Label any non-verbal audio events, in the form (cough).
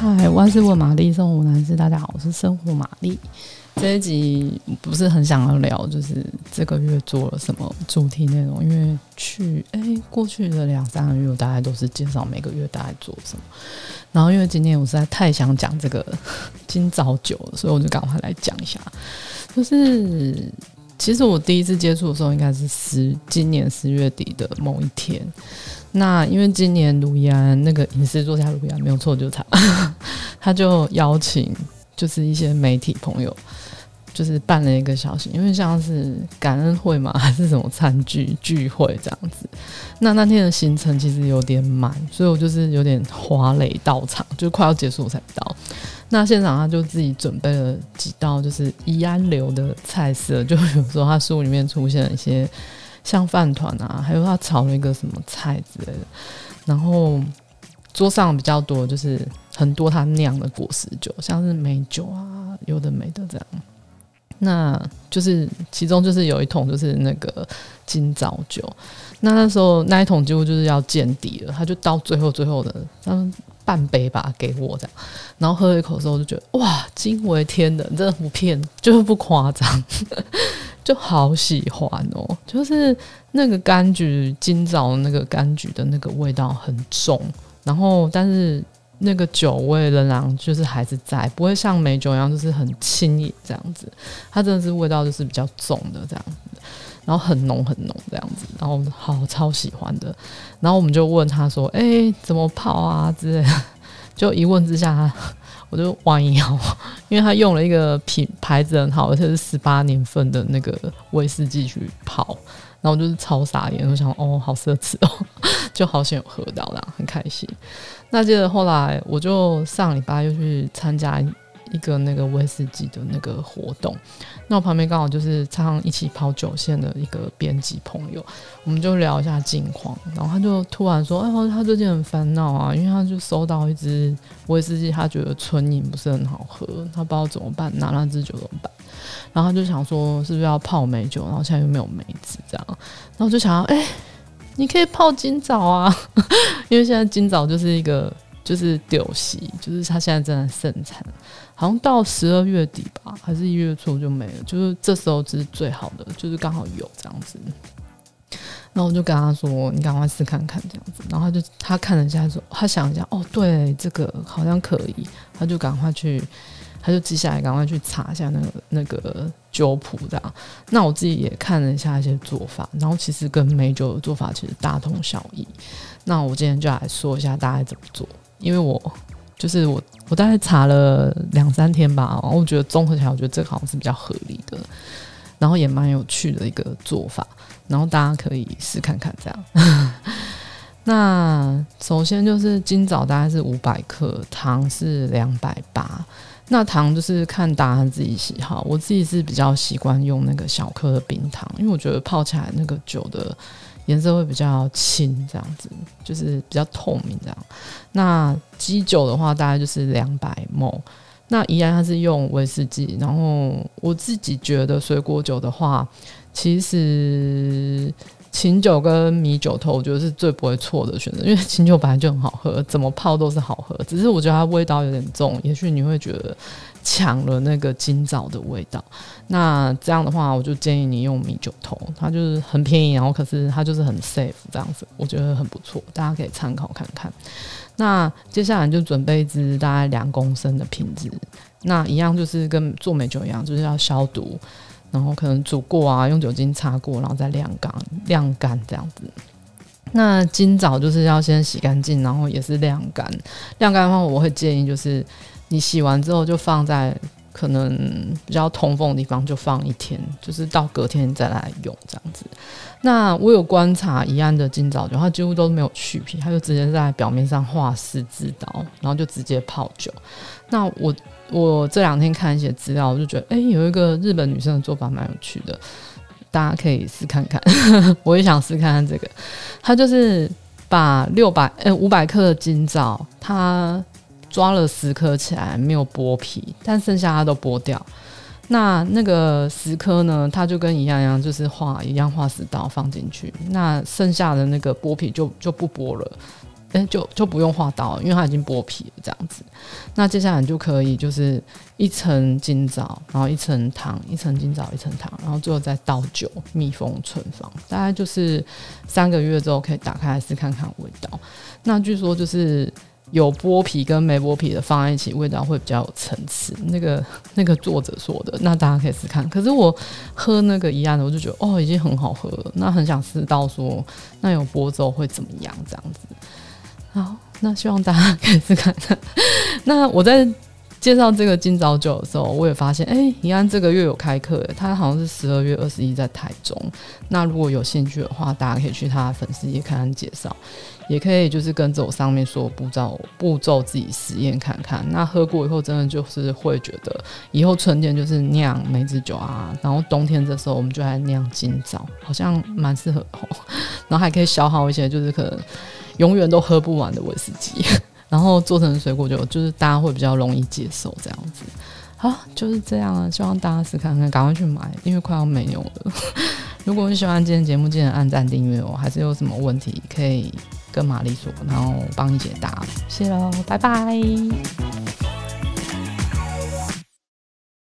嗨，万事问玛丽，生活男士，大家好，我是生活玛丽。这一集不是很想要聊，就是这个月做了什么主题内容，因为去哎过去的两三个月，我大概都是介绍每个月大概做什么。然后因为今天我实在太想讲这个 (laughs) 今早酒了，所以我就赶快来讲一下。就是其实我第一次接触的时候，应该是十今年十月底的某一天。那因为今年卢易安那个影视作家卢易安没有错，就是他，(laughs) 他就邀请就是一些媒体朋友，就是办了一个小型，因为像是感恩会嘛，还是什么餐具聚会这样子。那那天的行程其实有点满，所以我就是有点滑垒到场，就快要结束我才到。那现场他就自己准备了几道就是易安流的菜色，就比如说他书里面出现一些。像饭团啊，还有他炒了一个什么菜之类的，然后桌上比较多就是很多他酿的果实酒，像是美酒啊，有的没的这样。那就是其中就是有一桶就是那个今早酒，那那时候那一桶几乎就是要见底了，他就到最后最后的嗯半杯吧给我这样，然后喝了一口的时候我就觉得哇惊为天人，真的不骗，就是不夸张。(laughs) 就好喜欢哦，就是那个柑橘，今早那个柑橘的那个味道很重，然后但是那个酒味仍然就是还是在，不会像美酒一样就是很轻盈这样子，它真的是味道就是比较重的这样，然后很浓很浓这样子，然后好超喜欢的，然后我们就问他说，哎、怎么泡啊之类的，就一问之下他。我就弯腰，因为他用了一个品牌子很好，而且是十八年份的那个威士忌去泡，然后我就是超傻眼，我想哦，好奢侈哦，(laughs) 就好想有喝到，啦很开心。那接着后来，我就上礼拜又去参加。一个那个威士忌的那个活动，那我旁边刚好就是常常一起跑酒线的一个编辑朋友，我们就聊一下近况，然后他就突然说：“哎，他最近很烦恼啊，因为他就收到一支威士忌，他觉得纯饮不是很好喝，他不知道怎么办，拿那支酒怎么办？然后他就想说，是不是要泡梅酒？然后现在又没有梅子，这样，然后就想要，哎，你可以泡今早啊，(laughs) 因为现在今早就是一个。”就是丢席，就是他现在正在盛产，好像到十二月底吧，还是一月初就没了。就是这时候是最好的，就是刚好有这样子。然后我就跟他说：“你赶快试看看这样子。”然后他就他看了一下说：“他想一下，哦，对，这个好像可以。”他就赶快去，他就记下来，赶快去查一下那个那个酒谱这样。那我自己也看了一下一些做法，然后其实跟美酒的做法其实大同小异。那我今天就来说一下大概怎么做。因为我就是我，我大概查了两三天吧，然后我觉得综合起来，我觉得这个好像是比较合理的，然后也蛮有趣的一个做法，然后大家可以试看看这样。(laughs) 那首先就是今早大概是五百克，糖是两百八，那糖就是看大家自己喜好，我自己是比较习惯用那个小颗的冰糖，因为我觉得泡起来那个酒的。颜色会比较清，这样子就是比较透明这样。那基酒的话，大概就是两百某。那依然它是用威士忌，然后我自己觉得水果酒的话，其实琴酒跟米酒头，我觉得是最不会错的选择，因为琴酒本来就很好喝，怎么泡都是好喝。只是我觉得它味道有点重，也许你会觉得。抢了那个今早的味道，那这样的话，我就建议你用米酒头，它就是很便宜，然后可是它就是很 (laughs) safe 这样子，我觉得很不错，大家可以参考看看。那接下来就准备一支大概两公升的瓶子，那一样就是跟做美酒一样，就是要消毒，然后可能煮过啊，用酒精擦过，然后再晾干，晾干这样子。那今早就是要先洗干净，然后也是晾干。晾干的话，我会建议就是。你洗完之后就放在可能比较通风的地方，就放一天，就是到隔天再来用这样子。那我有观察宜安的金早酒，它几乎都没有去皮，它就直接在表面上画十字刀，然后就直接泡酒。那我我这两天看一些资料，我就觉得哎、有一个日本女生的做法蛮有趣的，大家可以试看看。(laughs) 我也想试看看这个，它就是把六百呃五百克的金早它。抓了十颗起来，没有剥皮，但剩下它都剥掉。那那个十颗呢，它就跟一样一样，就是画一样画十刀放进去。那剩下的那个剥皮就就不剥了，哎、就就不用画刀，因为它已经剥皮了，这样子。那接下来你就可以就是一层金枣，然后一层糖，一层金枣，一层糖，然后最后再倒酒，密封存放，大概就是三个月之后可以打开来试看看味道。那据说就是。有剥皮跟没剥皮的放在一起，味道会比较有层次。那个 (laughs) 那个作者说的，那大家可以试看。可是我喝那个一样的，我就觉得哦，已经很好喝了。那很想试到说，那有剥之后会怎么样？这样子。好，那希望大家可以试看。那我在介绍这个今早酒的时候，我也发现，哎、欸，宜安这个月有开课，他好像是十二月二十一在台中。那如果有兴趣的话，大家可以去他的粉丝页看看介绍。也可以就是跟着我上面说步骤步骤自己实验看看，那喝过以后真的就是会觉得以后春天就是酿梅子酒啊，然后冬天这时候我们就来酿金枣，好像蛮适合哦。(laughs) (laughs) 然后还可以消耗一些就是可能永远都喝不完的威士忌，(laughs) 然后做成水果酒，就是大家会比较容易接受这样子。好，就是这样啊，希望大家试看看，赶快去买，因为快要没有了。如果你喜欢今天节目，记得按赞订阅哦。还是有什么问题可以跟玛丽说，然后帮你解答。谢喽，拜拜。